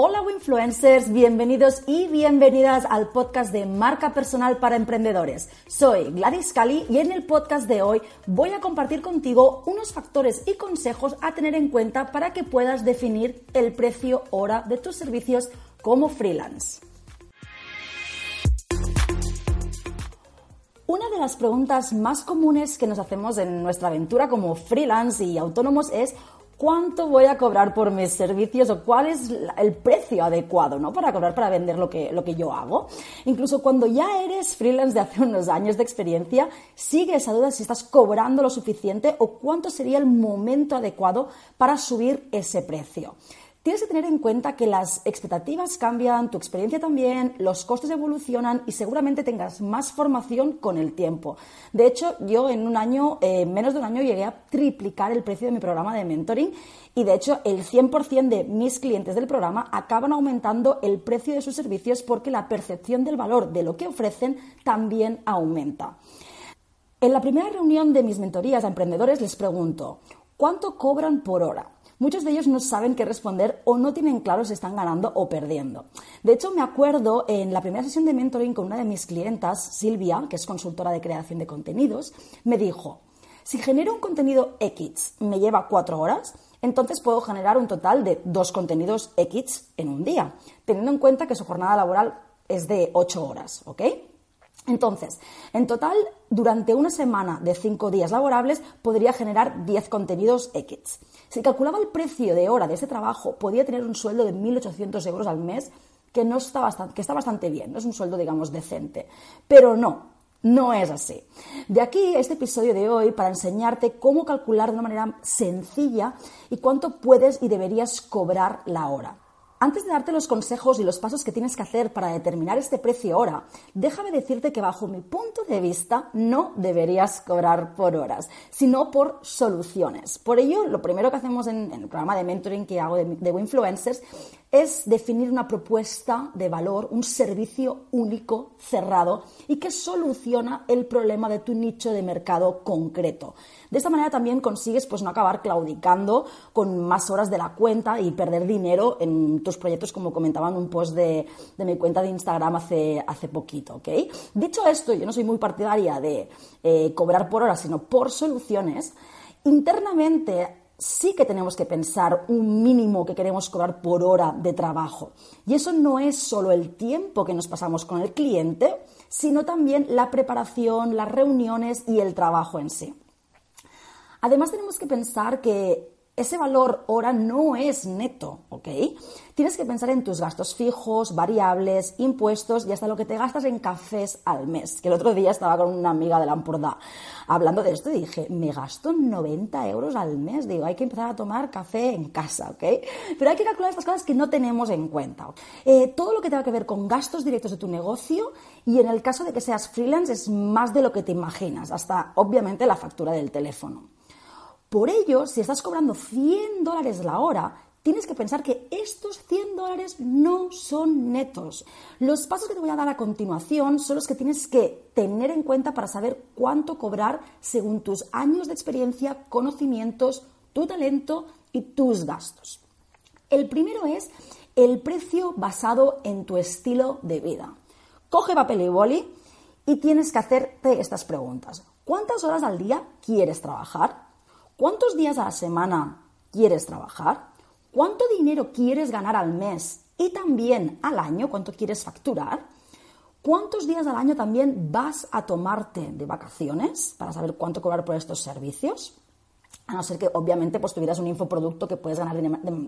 Hola influencers, bienvenidos y bienvenidas al podcast de Marca Personal para Emprendedores. Soy Gladys Cali y en el podcast de hoy voy a compartir contigo unos factores y consejos a tener en cuenta para que puedas definir el precio hora de tus servicios como freelance. Una de las preguntas más comunes que nos hacemos en nuestra aventura como freelance y autónomos es cuánto voy a cobrar por mis servicios o cuál es el precio adecuado ¿no? para cobrar, para vender lo que, lo que yo hago. Incluso cuando ya eres freelance de hace unos años de experiencia, sigue esa duda si estás cobrando lo suficiente o cuánto sería el momento adecuado para subir ese precio. Tienes que tener en cuenta que las expectativas cambian, tu experiencia también, los costes evolucionan y seguramente tengas más formación con el tiempo. De hecho, yo en un año, eh, menos de un año, llegué a triplicar el precio de mi programa de mentoring y de hecho el 100% de mis clientes del programa acaban aumentando el precio de sus servicios porque la percepción del valor de lo que ofrecen también aumenta. En la primera reunión de mis mentorías a emprendedores les pregunto, ¿cuánto cobran por hora? Muchos de ellos no saben qué responder o no tienen claro si están ganando o perdiendo. De hecho, me acuerdo en la primera sesión de mentoring con una de mis clientas, Silvia, que es consultora de creación de contenidos, me dijo, si genero un contenido X me lleva cuatro horas, entonces puedo generar un total de dos contenidos X en un día, teniendo en cuenta que su jornada laboral es de ocho horas, ¿ok? Entonces, en total, durante una semana de cinco días laborables podría generar 10 contenidos X. Si calculaba el precio de hora de ese trabajo, podía tener un sueldo de 1.800 euros al mes, que, no está bastante, que está bastante bien, no es un sueldo, digamos, decente. Pero no, no es así. De aquí este episodio de hoy para enseñarte cómo calcular de una manera sencilla y cuánto puedes y deberías cobrar la hora. Antes de darte los consejos y los pasos que tienes que hacer para determinar este precio ahora, déjame decirte que bajo mi punto de vista no deberías cobrar por horas, sino por soluciones. Por ello, lo primero que hacemos en, el programa de mentoring que hago de, de Influencers es definir una propuesta de valor, un servicio único, cerrado y que soluciona el problema de tu nicho de mercado concreto. De esta manera también consigues pues, no acabar claudicando con más horas de la cuenta y perder dinero en tus proyectos, como comentaba en un post de, mi cuenta de Instagram hace, hace poquito. ¿okay? Dicho esto, yo no soy muy partidaria de eh, cobrar por horas, sino por soluciones. Internamente sí que tenemos que pensar un mínimo que queremos cobrar por hora de trabajo. Y eso no es solo el tiempo que nos pasamos con el cliente, sino también la preparación, las reuniones y el trabajo en sí. Además tenemos que pensar que ese valor hora no es neto, ¿ok? Tienes que pensar en tus gastos fijos, variables, impuestos y hasta lo que te gastas en cafés al mes. Que el otro día estaba con una amiga de la hablando de esto y dije, me gasto 90 euros al mes. Digo, hay que empezar a tomar café en casa, ¿ok? Pero hay que calcular estas cosas que no tenemos en cuenta. Eh, todo lo que tenga que ver con gastos directos de tu negocio y en el caso de que seas freelance es más de lo que te imaginas, hasta obviamente la factura del teléfono. Por ello, si estás cobrando 100 dólares la hora, tienes que pensar que estos 100 dólares no son netos. Los pasos que te voy a dar a continuación son los que tienes que tener en cuenta para saber cuánto cobrar según tus años de experiencia, conocimientos, tu talento y tus gastos. El primero es el precio basado en tu estilo de vida. Coge papel y boli y tienes que hacerte estas preguntas. ¿Cuántas horas al día quieres trabajar? ¿Cuántos días a la semana quieres trabajar? ¿Cuánto dinero quieres ganar al mes? Y también al año, ¿cuánto quieres facturar? ¿Cuántos días al año también vas a tomarte de vacaciones para saber cuánto cobrar por estos servicios? A no ser que, obviamente, pues tuvieras un infoproducto que puedes ganar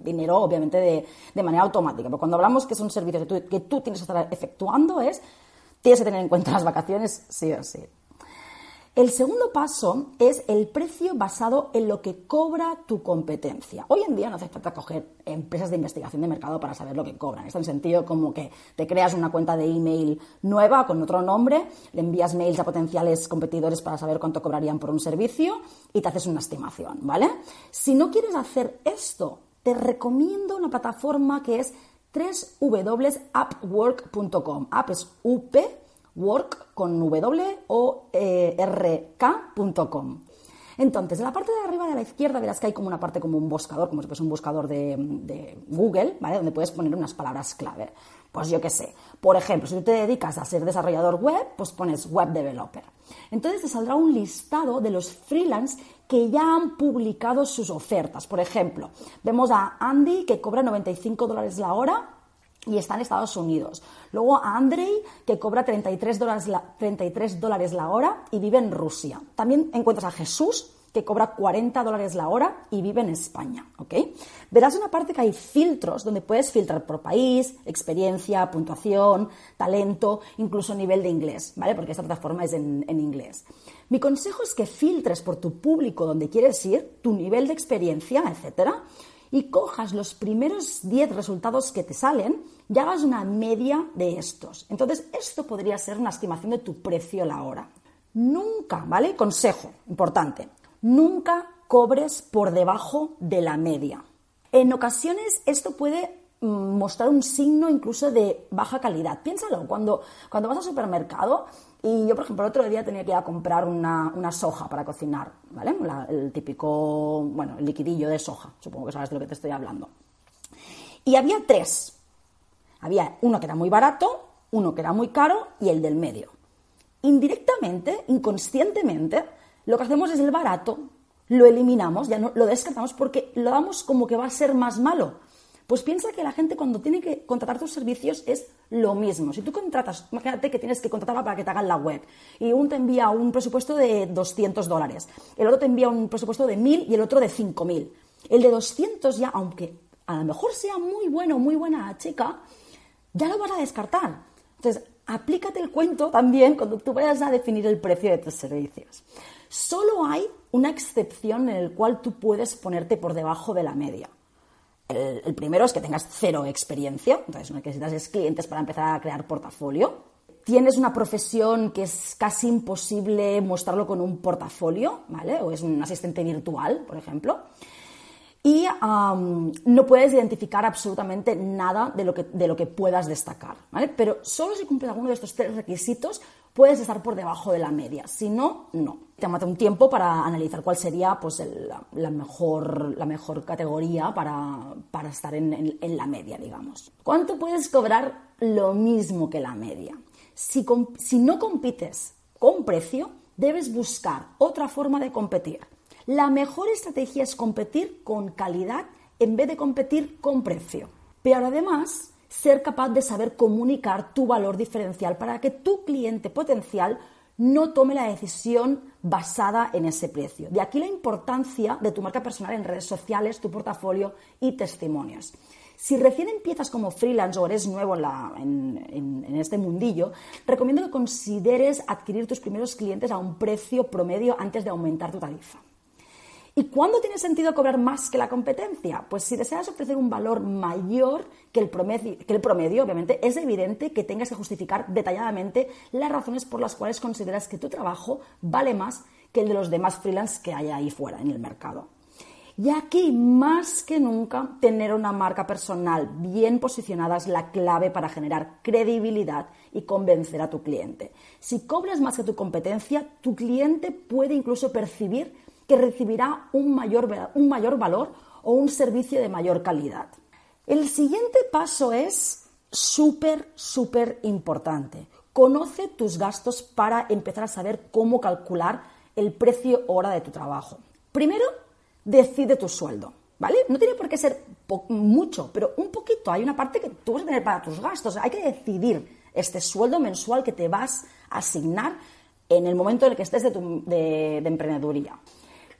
dinero, obviamente, de, manera automática. Pero cuando hablamos que es un servicio que tú, que tú tienes que estar efectuando, es, tienes que tener en cuenta las vacaciones sí o sí. El segundo paso es el precio basado en lo que cobra tu competencia. Hoy en día no hace falta coger empresas de investigación de mercado para saber lo que cobran. Es tan sencillo como que te creas una cuenta de email nueva con otro nombre, le envías mails a potenciales competidores para saber cuánto cobrarían por un servicio y te haces una estimación, ¿vale? Si no quieres hacer esto, te recomiendo una plataforma que es www.appwork.com. App es UP work con w o e r Entonces, en la parte de arriba de la izquierda verás que hay como una parte como un buscador, como si fuese un buscador de, de Google, ¿vale? Donde puedes poner unas palabras clave. Pues yo qué sé. Por ejemplo, si tú te dedicas a ser desarrollador web, pues pones web developer. Entonces te saldrá un listado de los freelance que ya han publicado sus ofertas. Por ejemplo, vemos a Andy que cobra 95 dólares la hora y está en Estados Unidos. Luego a Andrei, que cobra 33 dólares, la, 33 dólares la hora y vive en Rusia. También encuentras a Jesús, que cobra 40 dólares la hora y vive en España. ¿ok? Verás una parte que hay filtros donde puedes filtrar por país, experiencia, puntuación, talento, incluso nivel de inglés, ¿vale? Porque esta plataforma es en, en inglés. Mi consejo es que filtres por tu público donde quieres ir, tu nivel de experiencia, etcétera, y cojas los primeros 10 resultados que te salen y hagas una media de estos. Entonces, esto podría ser una estimación de tu precio a la hora. Nunca, ¿vale? Consejo importante. Nunca cobres por debajo de la media. En ocasiones esto puede mostrar un signo incluso de baja calidad. Piénsalo, cuando, cuando vas al supermercado y yo, por ejemplo, el otro día tenía que ir a comprar una, soja para cocinar, ¿vale? el típico, bueno, el liquidillo de soja, supongo que sabes de lo que te estoy hablando. Y había tres. Había uno que era muy barato, uno que era muy caro y el del medio. Indirectamente, inconscientemente, lo que hacemos es el barato, lo eliminamos, ya no, lo descartamos porque lo damos como que va a ser más malo. Pues piensa que la gente cuando tiene que contratar tus servicios es lo mismo. Si tú contratas, imagínate que tienes que contratarla para que te hagan la web y uno te envía un presupuesto de 200 dólares, el otro te envía un presupuesto de 1000 y el otro de 5000. El de 200 ya, aunque a lo mejor sea muy bueno, muy buena chica, ya lo vas a descartar. Entonces, aplícate el cuento también cuando tú vayas a definir el precio de tus servicios. Solo hay una excepción en el cual tú puedes ponerte por debajo de la media. El, primero es que tengas cero experiencia, entonces necesitas es clientes para empezar a crear portafolio. Tienes una profesión que es casi imposible mostrarlo con un portafolio, ¿vale? O es un asistente virtual, por ejemplo. Y no puedes identificar absolutamente nada de lo, que, de lo que puedas destacar, ¿vale? Pero solo si cumples alguno de estos tres requisitos puedes estar por debajo de la media. Si no, no. Te mata un tiempo para analizar cuál sería pues, la, mejor, la mejor categoría para, estar en, la media, digamos. ¿Cuánto puedes cobrar lo mismo que la media? Si, si no compites con precio, debes buscar otra forma de competir. La mejor estrategia es competir con calidad en vez de competir con precio. Pero además, ser capaz de saber comunicar tu valor diferencial para que tu cliente potencial no tome la decisión basada en ese precio. De aquí la importancia de tu marca personal en redes sociales, tu portafolio y testimonios. Si recién empiezas como freelance o eres nuevo en, en, este mundillo, recomiendo que consideres adquirir tus primeros clientes a un precio promedio antes de aumentar tu tarifa. ¿Y cuándo tiene sentido cobrar más que la competencia? Pues si deseas ofrecer un valor mayor que el, promedio, que el promedio, obviamente, es evidente que tengas que justificar detalladamente las razones por las cuales consideras que tu trabajo vale más que el de los demás freelance que hay ahí fuera en el mercado. Y aquí, más que nunca, tener una marca personal bien posicionada es la clave para generar credibilidad y convencer a tu cliente. Si cobras más que tu competencia, tu cliente puede incluso percibir que recibirá un mayor, un mayor valor o un servicio de mayor calidad. El siguiente paso es súper, súper importante. Conoce tus gastos para empezar a saber cómo calcular el precio hora de tu trabajo. Primero, decide tu sueldo, ¿vale? No tiene por qué ser mucho, pero un poquito. Hay una parte que tú vas a tener para tus gastos. Hay que decidir este sueldo mensual que te vas a asignar en el momento en el que estés de, de, de emprendeduría.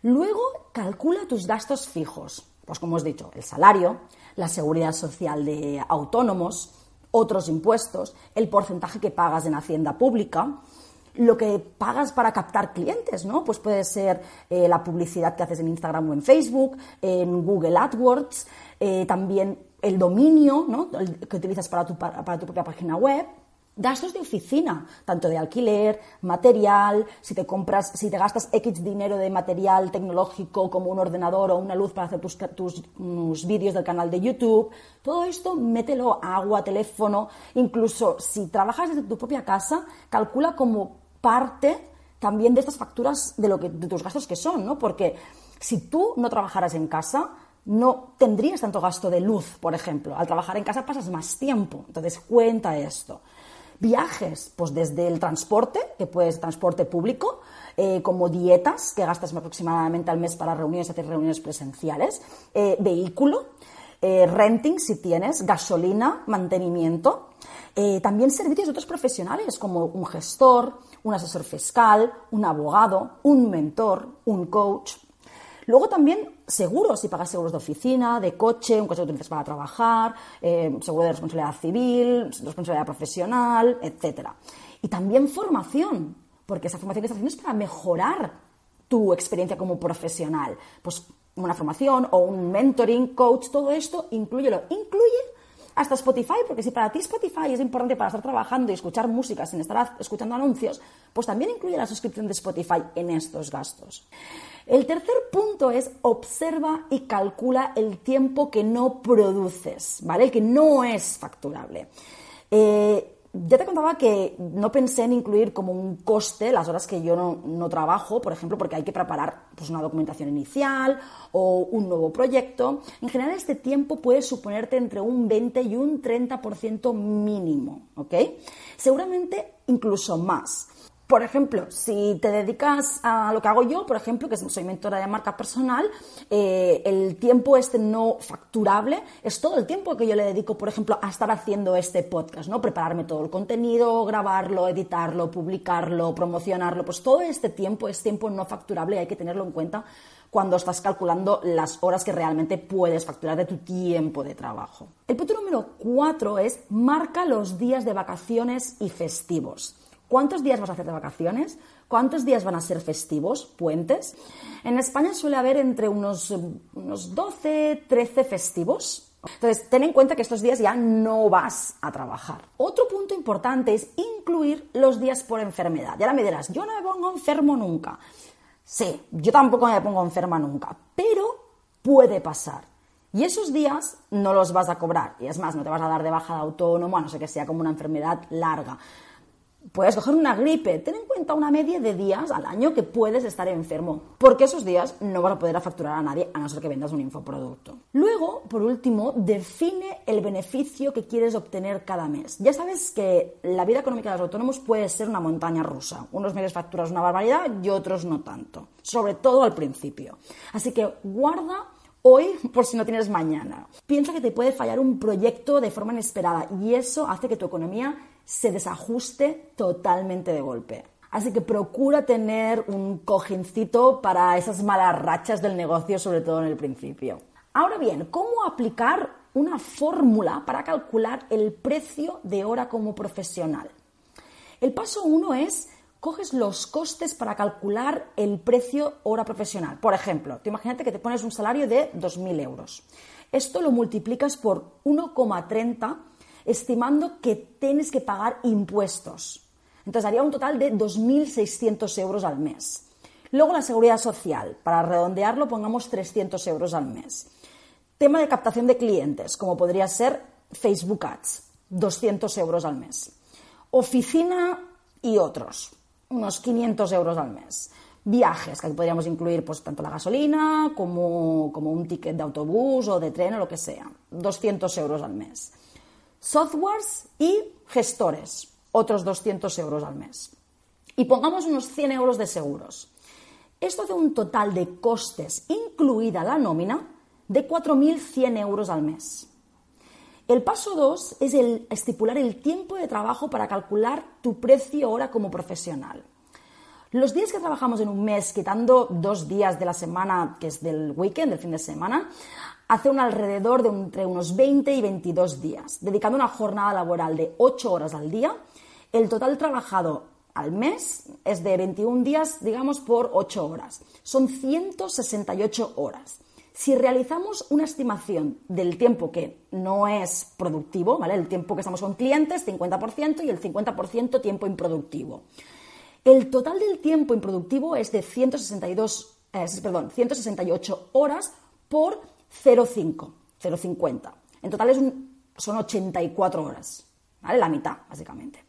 Luego calcula tus gastos fijos, pues como os he dicho, el salario, la seguridad social de autónomos, otros impuestos, el porcentaje que pagas en Hacienda Pública, lo que pagas para captar clientes, ¿no? Pues puede ser eh, la publicidad que haces en Instagram o en Facebook, en Google AdWords, eh, también el dominio, ¿no? que utilizas para tu, para tu propia página web, gastos de oficina, tanto de alquiler, material, si te compras, si te gastas X dinero de material tecnológico como un ordenador o una luz para hacer tus, tus, vídeos del canal de YouTube, todo esto mételo agua, teléfono, incluso si trabajas desde tu propia casa, calcula como parte también de estas facturas de, lo que, de tus gastos que son, ¿no? Porque si tú no trabajaras en casa, no tendrías tanto gasto de luz, por ejemplo. Al trabajar en casa pasas más tiempo, entonces cuenta esto. Viajes, pues desde el transporte, que puede ser transporte público, eh, como dietas, que gastas aproximadamente al mes para reuniones, hacer reuniones presenciales, eh, vehículo, eh, renting si tienes, gasolina, mantenimiento, también servicios de otros profesionales como un gestor, un asesor fiscal, un abogado, un mentor, un coach. Luego también seguros, si pagas seguros de oficina, de coche, un coche que utilizas para trabajar, seguro de responsabilidad civil, responsabilidad profesional, etc. Y también formación, porque esa formación que estás haciendo es para mejorar tu experiencia como profesional. Pues una formación o un mentoring, coach, todo esto, incluyelo. Incluye hasta Spotify, porque si para ti Spotify es importante para estar trabajando y escuchar música sin estar escuchando anuncios, pues también incluye la suscripción de Spotify en estos gastos. El tercer punto es observa y calcula el tiempo que no produces, ¿vale? Que no es facturable. Eh, ya te contaba que no pensé en incluir como un coste las horas que yo no, trabajo, por ejemplo, porque hay que preparar pues, una documentación inicial o un nuevo proyecto. En general, este tiempo puede suponerte entre un 20 y un 30% mínimo, ¿ok? Seguramente incluso más. Por ejemplo, si te dedicas a lo que hago yo, por ejemplo, que soy mentora de marca personal, eh, el tiempo este no facturable es todo el tiempo que yo le dedico, por ejemplo, a estar haciendo este podcast, ¿no? Prepararme todo el contenido, grabarlo, editarlo, publicarlo, promocionarlo, pues todo este tiempo es tiempo no facturable y hay que tenerlo en cuenta cuando estás calculando las horas que realmente puedes facturar de tu tiempo de trabajo. El punto número cuatro es marca los días de vacaciones y festivos. ¿Cuántos días vas a hacer de vacaciones? ¿Cuántos días van a ser festivos, puentes? En España suele haber entre unos, unos 12, 13 festivos. Entonces, ten en cuenta que estos días ya no vas a trabajar. Otro punto importante es incluir los días por enfermedad. Y ahora me dirás, yo no me pongo enfermo nunca. Sí, yo tampoco me pongo enferma nunca, pero puede pasar. Y esos días no los vas a cobrar. Y es más, no te vas a dar de baja de autónomo, a no ser que sea como una enfermedad larga puedes coger una gripe. Ten en cuenta una media de días al año que puedes estar enfermo, porque esos días no vas a poder facturar a nadie a no ser que vendas un infoproducto. Luego, por último, define el beneficio que quieres obtener cada mes. Ya sabes que la vida económica de los autónomos puede ser una montaña rusa. Unos meses facturas una barbaridad y otros no tanto, sobre todo al principio. Así que guarda hoy por si no tienes mañana. Piensa que te puede fallar un proyecto de forma inesperada y eso hace que tu economía se desajuste totalmente de golpe. Así que procura tener un cojincito para esas malas rachas del negocio, sobre todo en el principio. Ahora bien, ¿cómo aplicar una fórmula para calcular el precio de hora como profesional? El paso uno es coges los costes para calcular el precio hora profesional. Por ejemplo, te imagínate que te pones un salario de 2.000 euros. Esto lo multiplicas por 1,30 estimando que tienes que pagar impuestos. Entonces haría un total de 2.600 euros al mes. Luego la seguridad social, para redondearlo pongamos 300 euros al mes. Tema de captación de clientes, como podría ser Facebook Ads, 200 euros al mes. Oficina y otros, unos 500 euros al mes. Viajes, que podríamos incluir pues, tanto la gasolina como, como un ticket de autobús o de tren o lo que sea, 200 euros al mes softwares y gestores, otros 200 euros al mes. Y pongamos unos 100 euros de seguros. Esto hace un total de costes, incluida la nómina, de 4.100 euros al mes. El paso 2 es el estipular el tiempo de trabajo para calcular tu precio hora como profesional. Los días que trabajamos en un mes, quitando dos días de la semana, que es del weekend, del fin de semana, hace un alrededor de entre unos 20 y 22 días, dedicando una jornada laboral de 8 horas al día. El total trabajado al mes es de 21 días, digamos, por 8 horas. Son 168 horas. Si realizamos una estimación del tiempo que no es productivo, ¿vale? El tiempo que estamos con clientes, 50%, y el 50% tiempo improductivo. El total del tiempo improductivo es de 162, eh, perdón, 168 horas por 0,5, 0,50. En total son 84 horas, ¿vale? La mitad, básicamente.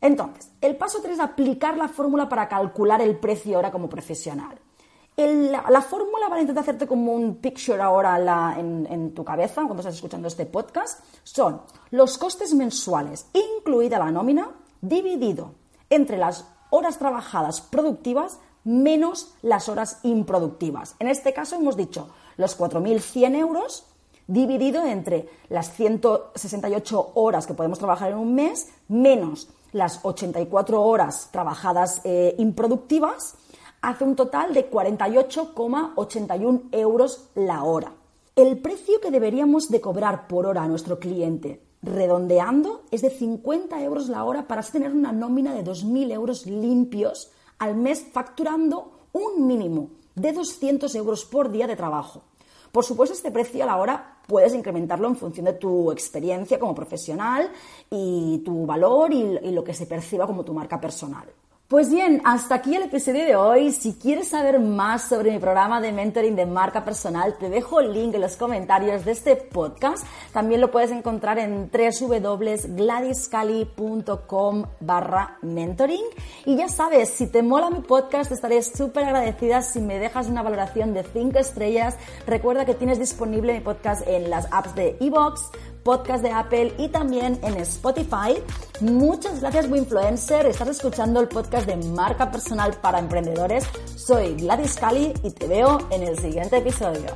Entonces, el paso 3 es aplicar la fórmula para calcular el precio ahora como profesional. la, fórmula para intentar hacerte como un picture ahora en, tu cabeza cuando estás escuchando este podcast son los costes mensuales, incluida la nómina, dividido entre las horas trabajadas productivas menos las horas improductivas. En este caso hemos dicho los 4.100 euros dividido entre las 168 horas que podemos trabajar en un mes menos las 84 horas trabajadas eh, improductivas, hace un total de 48,81 euros la hora. El precio que deberíamos de cobrar por hora a nuestro cliente, redondeando, es de 50 euros la hora para tener una nómina de 2.000 euros limpios al mes facturando un mínimo de 200 euros por día de trabajo. Por supuesto, este precio a la hora puedes incrementarlo en función de tu experiencia como profesional y tu valor y, lo que se perciba como tu marca personal. Pues bien, hasta aquí el episodio de hoy. Si quieres saber más sobre mi programa de mentoring de marca personal, te dejo el link en los comentarios de este podcast. También lo puedes encontrar en www.gladyscali.com barra mentoring. Y ya sabes, si te mola mi podcast, estaré súper agradecida si me dejas una valoración de 5 estrellas. Recuerda que tienes disponible mi podcast en las apps de iVoox, podcast de Apple y también en Spotify. Muchas gracias, Winfluencer. Estás escuchando el podcast de marca personal para emprendedores. Soy Gladys Cali y te veo en el siguiente episodio.